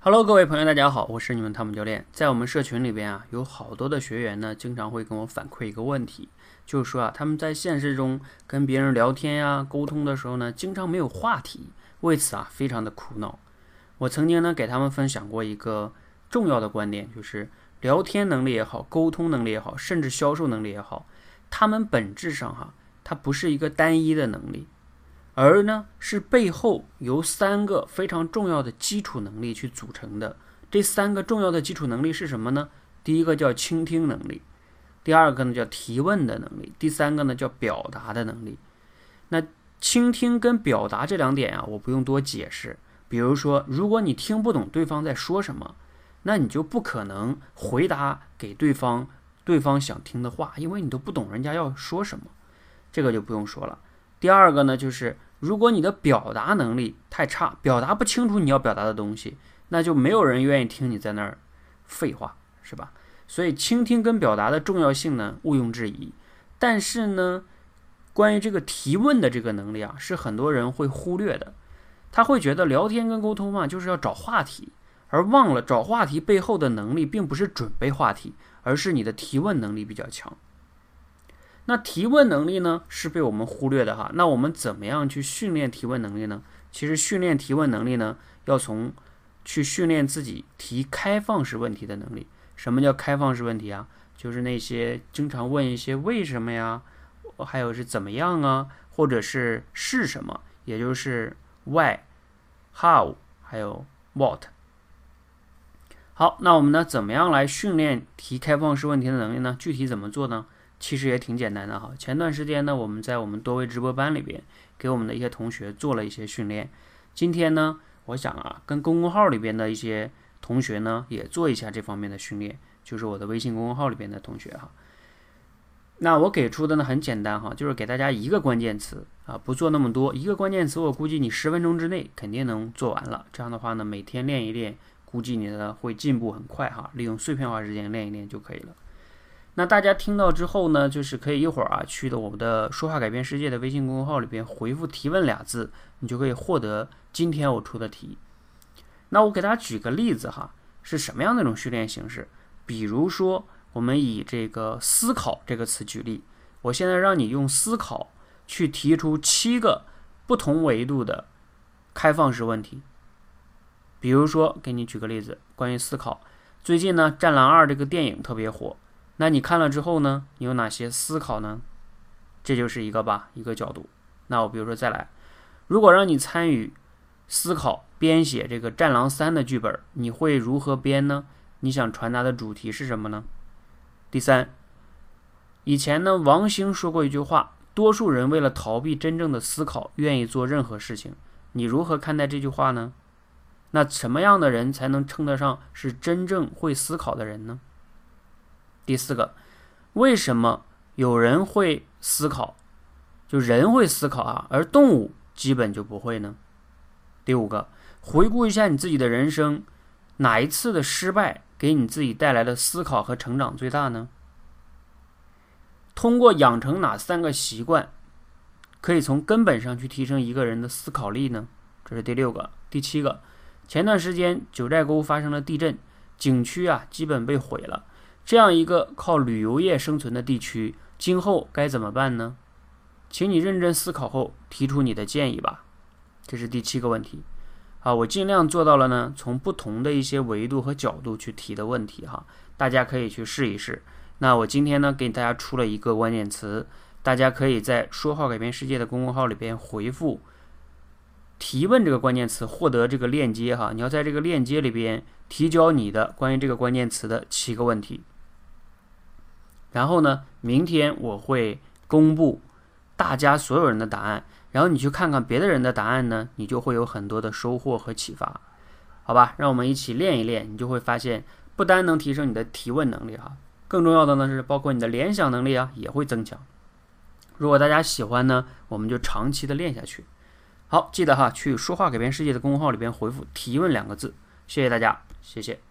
Hello，各位朋友，大家好，我是你们汤姆教练。在我们社群里边啊，有好多的学员呢，经常会跟我反馈一个问题，就是说啊，他们在现实中跟别人聊天呀、沟通的时候呢，经常没有话题，为此啊，非常的苦恼。我曾经呢，给他们分享过一个重要的观点，就是聊天能力也好，沟通能力也好，甚至销售能力也好，他们本质上哈，它不是一个单一的能力。而呢，是背后由三个非常重要的基础能力去组成的。这三个重要的基础能力是什么呢？第一个叫倾听能力，第二个呢叫提问的能力，第三个呢叫表达的能力。那倾听跟表达这两点啊，我不用多解释。比如说，如果你听不懂对方在说什么，那你就不可能回答给对方对方想听的话，因为你都不懂人家要说什么，这个就不用说了。第二个呢，就是如果你的表达能力太差，表达不清楚你要表达的东西，那就没有人愿意听你在那儿废话，是吧？所以倾听跟表达的重要性呢，毋庸置疑。但是呢，关于这个提问的这个能力啊，是很多人会忽略的。他会觉得聊天跟沟通嘛，就是要找话题，而忘了找话题背后的能力，并不是准备话题，而是你的提问能力比较强。那提问能力呢，是被我们忽略的哈。那我们怎么样去训练提问能力呢？其实训练提问能力呢，要从去训练自己提开放式问题的能力。什么叫开放式问题啊？就是那些经常问一些为什么呀，还有是怎么样啊，或者是是什么，也就是 why、how，还有 what。好，那我们呢，怎么样来训练提开放式问题的能力呢？具体怎么做呢？其实也挺简单的哈。前段时间呢，我们在我们多维直播班里边给我们的一些同学做了一些训练。今天呢，我想啊，跟公众号里边的一些同学呢，也做一下这方面的训练，就是我的微信公众号里边的同学哈。那我给出的呢很简单哈，就是给大家一个关键词啊，不做那么多，一个关键词，我估计你十分钟之内肯定能做完了。这样的话呢，每天练一练，估计你的会进步很快哈。利用碎片化时间练一练就可以了。那大家听到之后呢，就是可以一会儿啊，去的我们的“说话改变世界”的微信公众号里边回复“提问”俩字，你就可以获得今天我出的题。那我给大家举个例子哈，是什么样的一种训练形式？比如说，我们以这个“思考”这个词举例，我现在让你用思考去提出七个不同维度的开放式问题。比如说，给你举个例子，关于思考，最近呢，《战狼二》这个电影特别火。那你看了之后呢？你有哪些思考呢？这就是一个吧，一个角度。那我比如说再来，如果让你参与思考编写这个《战狼三》的剧本，你会如何编呢？你想传达的主题是什么呢？第三，以前呢，王兴说过一句话：多数人为了逃避真正的思考，愿意做任何事情。你如何看待这句话呢？那什么样的人才能称得上是真正会思考的人呢？第四个，为什么有人会思考，就人会思考啊，而动物基本就不会呢？第五个，回顾一下你自己的人生，哪一次的失败给你自己带来的思考和成长最大呢？通过养成哪三个习惯，可以从根本上去提升一个人的思考力呢？这是第六个。第七个，前段时间九寨沟发生了地震，景区啊基本被毁了。这样一个靠旅游业生存的地区，今后该怎么办呢？请你认真思考后提出你的建议吧。这是第七个问题。好，我尽量做到了呢，从不同的一些维度和角度去提的问题哈，大家可以去试一试。那我今天呢，给大家出了一个关键词，大家可以在“说话改变世界”的公众号里边回复“提问”这个关键词，获得这个链接哈。你要在这个链接里边提交你的关于这个关键词的七个问题。然后呢，明天我会公布大家所有人的答案，然后你去看看别的人的答案呢，你就会有很多的收获和启发，好吧？让我们一起练一练，你就会发现，不单能提升你的提问能力哈，更重要的呢是包括你的联想能力啊也会增强。如果大家喜欢呢，我们就长期的练下去。好，记得哈，去说话改变世界的公众号里边回复“提问”两个字，谢谢大家，谢谢。